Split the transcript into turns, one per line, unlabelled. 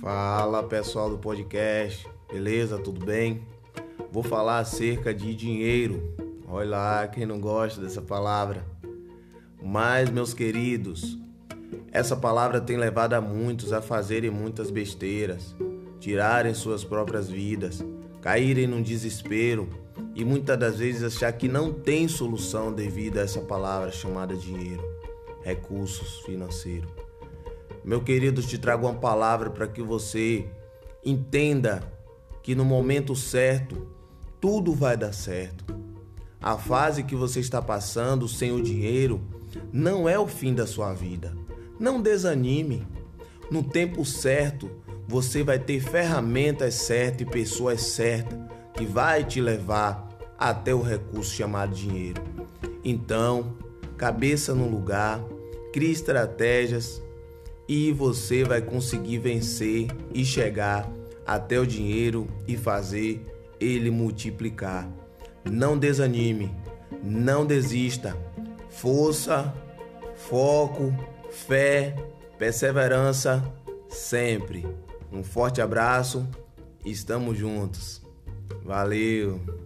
Fala pessoal do podcast, beleza? Tudo bem? Vou falar acerca de dinheiro. Olha lá, quem não gosta dessa palavra. Mas, meus queridos, essa palavra tem levado a muitos a fazerem muitas besteiras, tirarem suas próprias vidas, caírem num desespero e muitas das vezes achar que não tem solução devido a essa palavra chamada dinheiro, recursos financeiros. Meu querido, te trago uma palavra para que você entenda que no momento certo tudo vai dar certo. A fase que você está passando sem o dinheiro não é o fim da sua vida. Não desanime. No tempo certo, você vai ter ferramentas certas e pessoas certas que vai te levar até o recurso chamado dinheiro. Então, cabeça no lugar, crie estratégias e você vai conseguir vencer e chegar até o dinheiro e fazer ele multiplicar. Não desanime, não desista. Força, foco, fé, perseverança sempre. Um forte abraço, estamos juntos. Valeu!